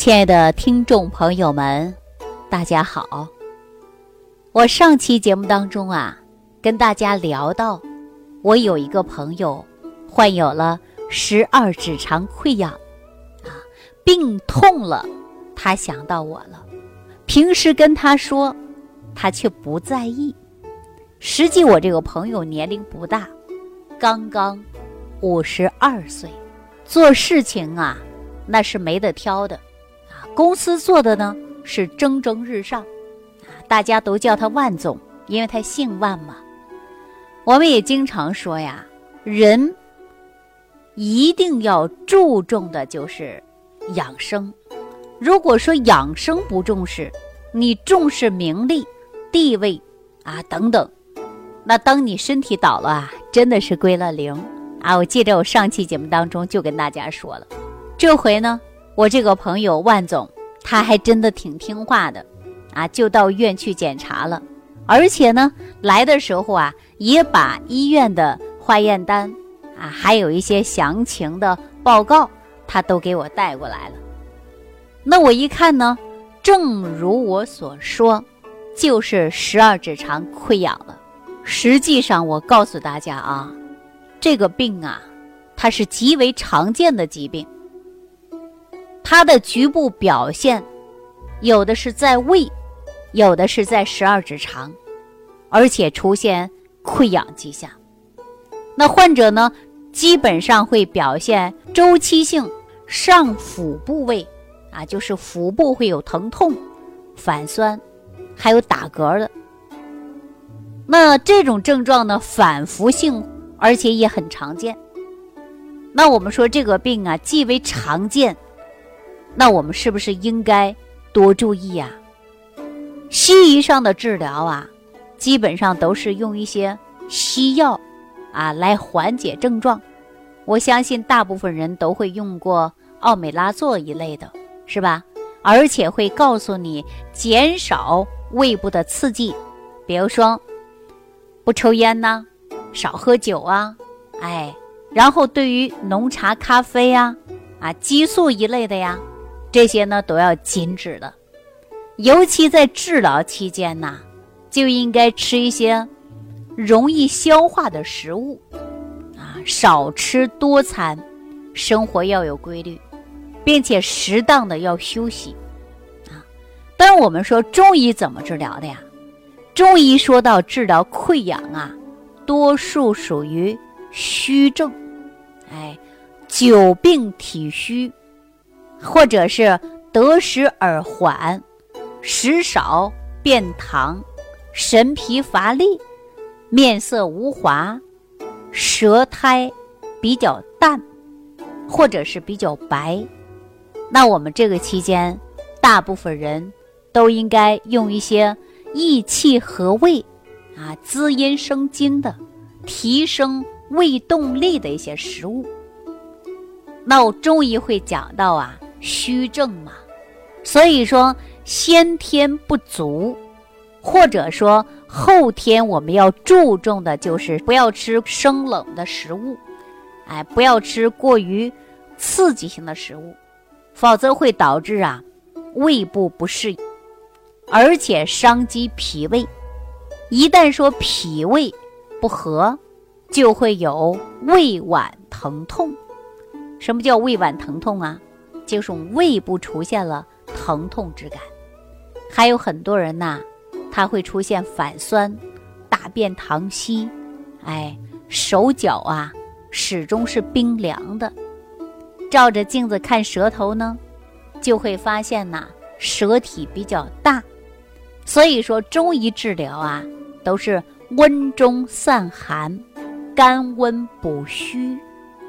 亲爱的听众朋友们，大家好。我上期节目当中啊，跟大家聊到，我有一个朋友患有了十二指肠溃疡，啊，病痛了，他想到我了。平时跟他说，他却不在意。实际我这个朋友年龄不大，刚刚五十二岁，做事情啊，那是没得挑的。公司做的呢是蒸蒸日上，啊，大家都叫他万总，因为他姓万嘛。我们也经常说呀，人一定要注重的就是养生。如果说养生不重视，你重视名利、地位啊等等，那当你身体倒了啊，真的是归了零啊。我记得我上期节目当中就跟大家说了，这回呢。我这个朋友万总，他还真的挺听话的，啊，就到医院去检查了，而且呢，来的时候啊，也把医院的化验单，啊，还有一些详情的报告，他都给我带过来了。那我一看呢，正如我所说，就是十二指肠溃疡了。实际上，我告诉大家啊，这个病啊，它是极为常见的疾病。它的局部表现，有的是在胃，有的是在十二指肠，而且出现溃疡迹象。那患者呢，基本上会表现周期性上腹部位，啊，就是腹部会有疼痛、反酸，还有打嗝的。那这种症状呢，反复性，而且也很常见。那我们说这个病啊，既为常见。那我们是不是应该多注意呀？西医上的治疗啊，基本上都是用一些西药啊来缓解症状。我相信大部分人都会用过奥美拉唑一类的，是吧？而且会告诉你减少胃部的刺激，比如说不抽烟呐，少喝酒啊，哎，然后对于浓茶、咖啡呀，啊，激素一类的呀。这些呢都要禁止的，尤其在治疗期间呢，就应该吃一些容易消化的食物，啊，少吃多餐，生活要有规律，并且适当的要休息，啊。但我们说中医怎么治疗的呀？中医说到治疗溃疡啊，多数属于虚症，哎，久病体虚。或者是得时而缓，食少便溏，神疲乏力，面色无华，舌苔比较淡，或者是比较白。那我们这个期间，大部分人都应该用一些益气和胃、啊滋阴生津的、提升胃动力的一些食物。那我中医会讲到啊。虚症嘛，所以说先天不足，或者说后天我们要注重的就是不要吃生冷的食物，哎，不要吃过于刺激性的食物，否则会导致啊胃部不适，而且伤及脾胃。一旦说脾胃不和，就会有胃脘疼痛。什么叫胃脘疼痛啊？就是胃部出现了疼痛之感，还有很多人呐，他会出现反酸、大便溏稀，哎，手脚啊始终是冰凉的。照着镜子看舌头呢，就会发现呐，舌体比较大。所以说中医治疗啊，都是温中散寒、甘温补虚，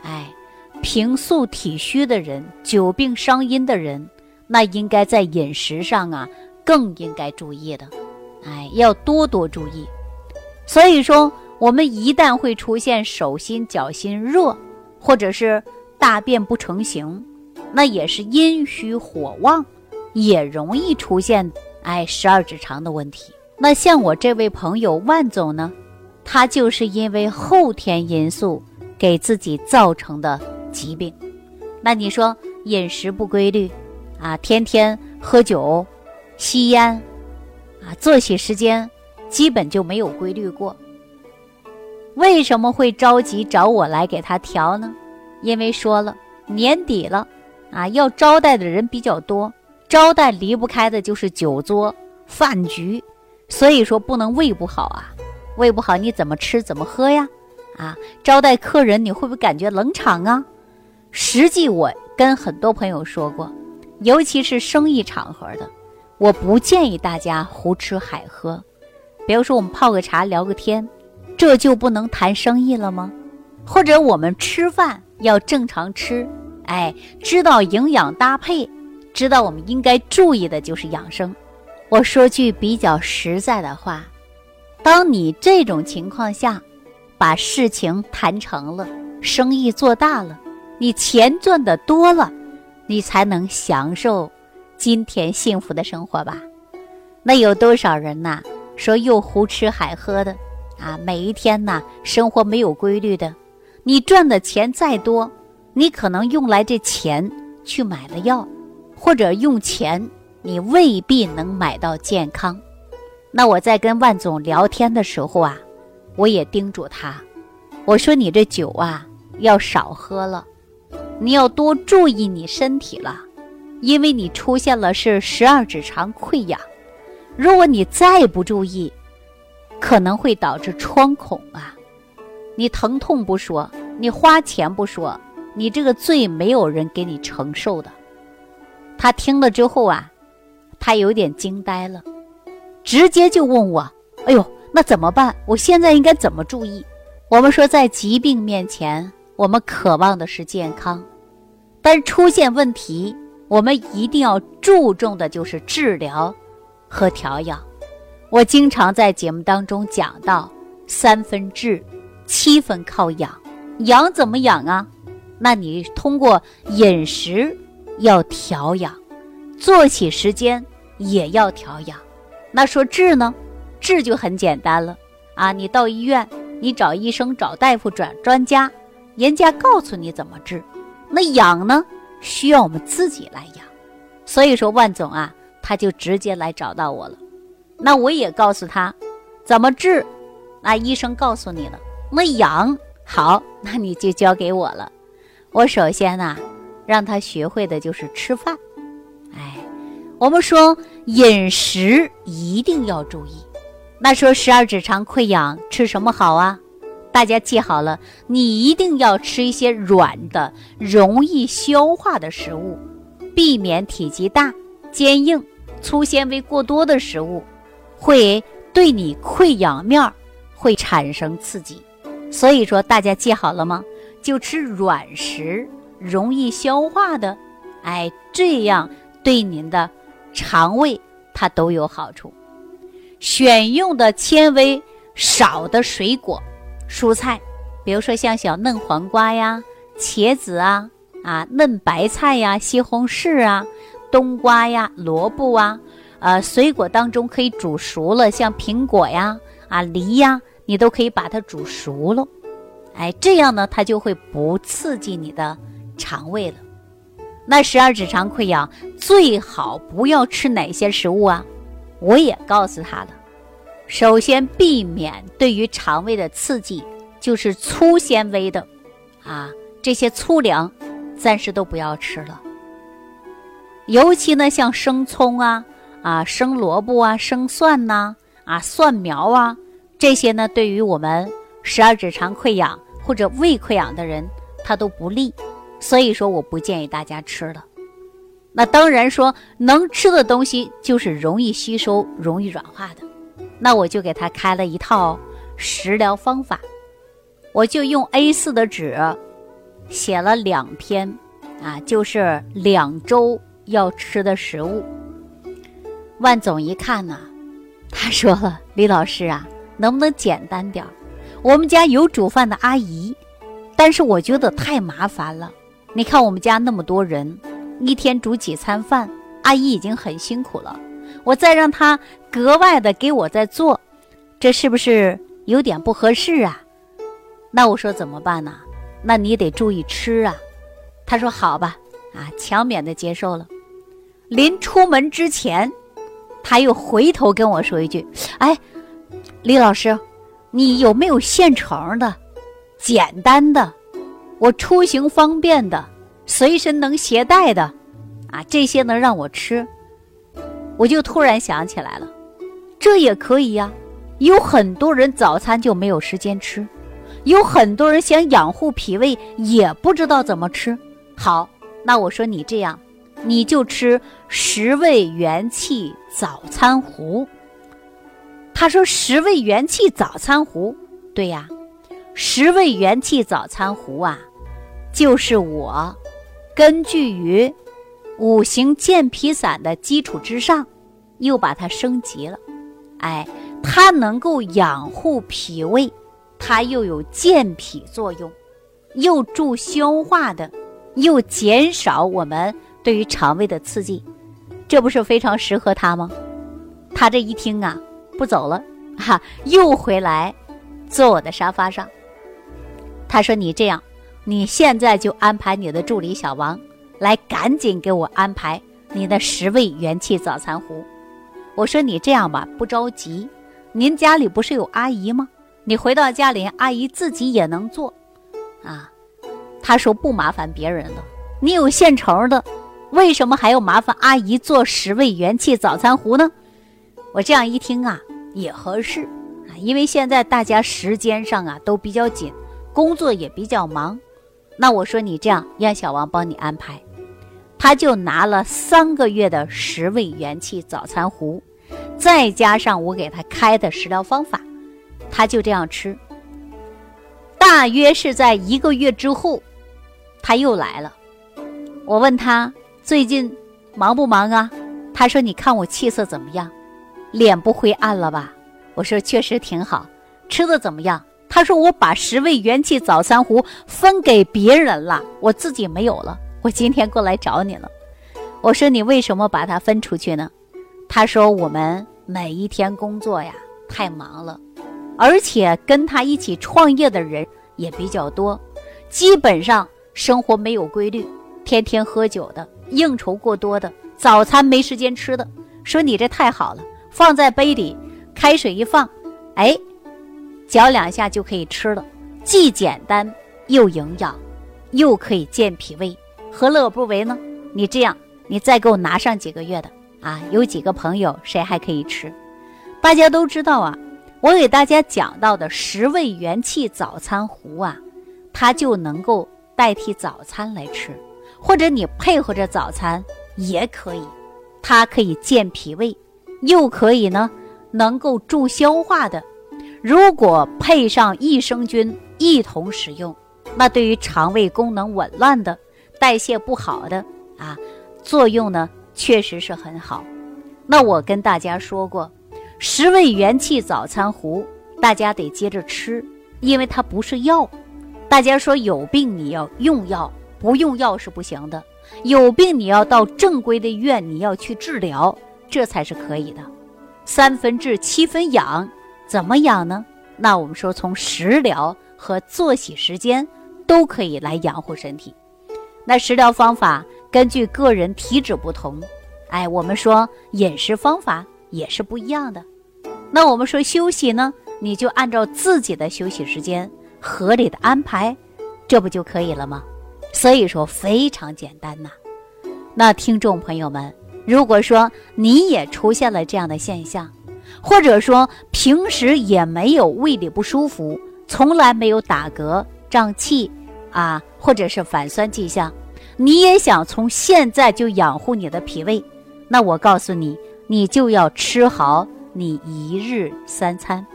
哎。平素体虚的人，久病伤阴的人，那应该在饮食上啊，更应该注意的，哎，要多多注意。所以说，我们一旦会出现手心脚心热，或者是大便不成形，那也是阴虚火旺，也容易出现哎十二指肠的问题。那像我这位朋友万总呢，他就是因为后天因素给自己造成的。疾病，那你说饮食不规律，啊，天天喝酒、吸烟，啊，作息时间基本就没有规律过。为什么会着急找我来给他调呢？因为说了年底了，啊，要招待的人比较多，招待离不开的就是酒桌、饭局，所以说不能胃不好啊，胃不好你怎么吃怎么喝呀？啊，招待客人你会不会感觉冷场啊？实际我跟很多朋友说过，尤其是生意场合的，我不建议大家胡吃海喝。比如说我们泡个茶聊个天。这就不能谈生意了吗？或者我们吃饭要正常吃，哎，知道营养搭配，知道我们应该注意的就是养生。我说句比较实在的话，当你这种情况下，把事情谈成了，生意做大了，你钱赚的多了，你才能享受今天幸福的生活吧？那有多少人呐？说又胡吃海喝的？啊，每一天呢，生活没有规律的，你赚的钱再多，你可能用来这钱去买了药，或者用钱，你未必能买到健康。那我在跟万总聊天的时候啊，我也叮嘱他，我说你这酒啊要少喝了，你要多注意你身体了，因为你出现了是十二指肠溃疡，如果你再不注意。可能会导致穿孔啊！你疼痛不说，你花钱不说，你这个罪没有人给你承受的。他听了之后啊，他有点惊呆了，直接就问我：“哎呦，那怎么办？我现在应该怎么注意？”我们说，在疾病面前，我们渴望的是健康，但出现问题，我们一定要注重的就是治疗和调养。我经常在节目当中讲到，三分治，七分靠养。养怎么养啊？那你通过饮食要调养，作息时间也要调养。那说治呢？治就很简单了啊！你到医院，你找医生、找大夫、转专家，人家告诉你怎么治。那养呢？需要我们自己来养。所以说，万总啊，他就直接来找到我了。那我也告诉他，怎么治？那医生告诉你了。那养好，那你就交给我了。我首先呢，让他学会的就是吃饭。哎，我们说饮食一定要注意。那说十二指肠溃疡吃什么好啊？大家记好了，你一定要吃一些软的、容易消化的食物，避免体积大、坚硬、粗纤维过多的食物。会对你溃疡面儿会产生刺激，所以说大家记好了吗？就吃软食，容易消化的，哎，这样对您的肠胃它都有好处。选用的纤维少的水果、蔬菜，比如说像小嫩黄瓜呀、茄子啊、啊嫩白菜呀、西红柿啊、冬瓜呀、萝卜啊。呃，水果当中可以煮熟了，像苹果呀、啊梨呀，你都可以把它煮熟了，哎，这样呢，它就会不刺激你的肠胃了。那十二指肠溃疡最好不要吃哪些食物啊？我也告诉他了，首先避免对于肠胃的刺激，就是粗纤维的，啊，这些粗粮暂时都不要吃了，尤其呢，像生葱啊。啊，生萝卜啊，生蒜呐，啊，蒜苗啊，这些呢，对于我们十二指肠溃疡或者胃溃疡的人，它都不利，所以说我不建议大家吃了。那当然说能吃的东西就是容易吸收、容易软化的，那我就给他开了一套食疗方法，我就用 A4 的纸写了两篇，啊，就是两周要吃的食物。万总一看呢，他说了：“李老师啊，能不能简单点儿？我们家有煮饭的阿姨，但是我觉得太麻烦了。你看我们家那么多人，一天煮几餐饭，阿姨已经很辛苦了。我再让他格外的给我再做，这是不是有点不合适啊？那我说怎么办呢？那你得注意吃啊。他说好吧，啊，强勉的接受了。临出门之前，他又回头跟我说一句：“哎，李老师，你有没有现成的、简单的、我出行方便的、随身能携带的啊？这些能让我吃？”我就突然想起来了，这也可以呀。有很多人早餐就没有时间吃，有很多人想养护脾胃也不知道怎么吃。好，那我说你这样，你就吃十味元气早餐糊。他说十味元气早餐糊，对呀，十味元气早餐糊啊，就是我根据于五行健脾散的基础之上，又把它升级了，哎。它能够养护脾胃，它又有健脾作用，又助消化的，又减少我们对于肠胃的刺激，这不是非常适合他吗？他这一听啊，不走了，哈，又回来坐我的沙发上。他说：“你这样，你现在就安排你的助理小王来，赶紧给我安排你的十味元气早餐壶。”我说：“你这样吧，不着急。”您家里不是有阿姨吗？你回到家里，阿姨自己也能做，啊，他说不麻烦别人了。你有现成的，为什么还要麻烦阿姨做十味元气早餐壶呢？我这样一听啊，也合适啊，因为现在大家时间上啊都比较紧，工作也比较忙。那我说你这样，让小王帮你安排，他就拿了三个月的十味元气早餐糊。再加上我给他开的食疗方法，他就这样吃。大约是在一个月之后，他又来了。我问他最近忙不忙啊？他说：“你看我气色怎么样？脸不灰暗了吧？”我说：“确实挺好。”吃的怎么样？他说：“我把十味元气早餐糊分给别人了，我自己没有了。我今天过来找你了。”我说：“你为什么把它分出去呢？”他说：“我们。”每一天工作呀太忙了，而且跟他一起创业的人也比较多，基本上生活没有规律，天天喝酒的，应酬过多的，早餐没时间吃的。说你这太好了，放在杯里，开水一放，哎，搅两下就可以吃了，既简单又营养，又可以健脾胃，何乐而不为呢？你这样，你再给我拿上几个月的。啊，有几个朋友谁还可以吃？大家都知道啊，我给大家讲到的十味元气早餐糊啊，它就能够代替早餐来吃，或者你配合着早餐也可以。它可以健脾胃，又可以呢能够助消化的。如果配上益生菌一同使用，那对于肠胃功能紊乱的、代谢不好的啊，作用呢？确实是很好，那我跟大家说过，十味元气早餐糊，大家得接着吃，因为它不是药。大家说有病你要用药，不用药是不行的。有病你要到正规的医院，你要去治疗，这才是可以的。三分治七分养，怎么养呢？那我们说从食疗和作息时间都可以来养护身体。那食疗方法。根据个人体质不同，哎，我们说饮食方法也是不一样的。那我们说休息呢，你就按照自己的休息时间合理的安排，这不就可以了吗？所以说非常简单呐。那听众朋友们，如果说你也出现了这样的现象，或者说平时也没有胃里不舒服，从来没有打嗝、胀气啊，或者是反酸迹象。你也想从现在就养护你的脾胃，那我告诉你，你就要吃好你一日三餐，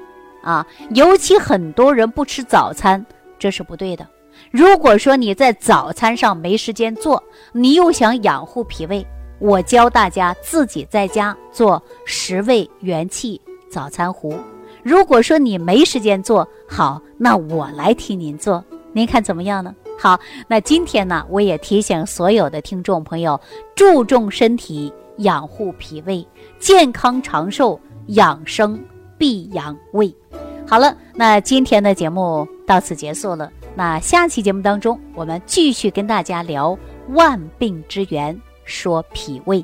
啊，尤其很多人不吃早餐，这是不对的。如果说你在早餐上没时间做，你又想养护脾胃，我教大家自己在家做十味元气早餐糊。如果说你没时间做好，那我来替您做，您看怎么样呢？好，那今天呢，我也提醒所有的听众朋友，注重身体，养护脾胃，健康长寿，养生必养胃。好了，那今天的节目到此结束了。那下期节目当中，我们继续跟大家聊万病之源，说脾胃。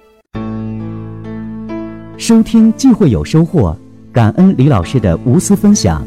收听既会有收获，感恩李老师的无私分享。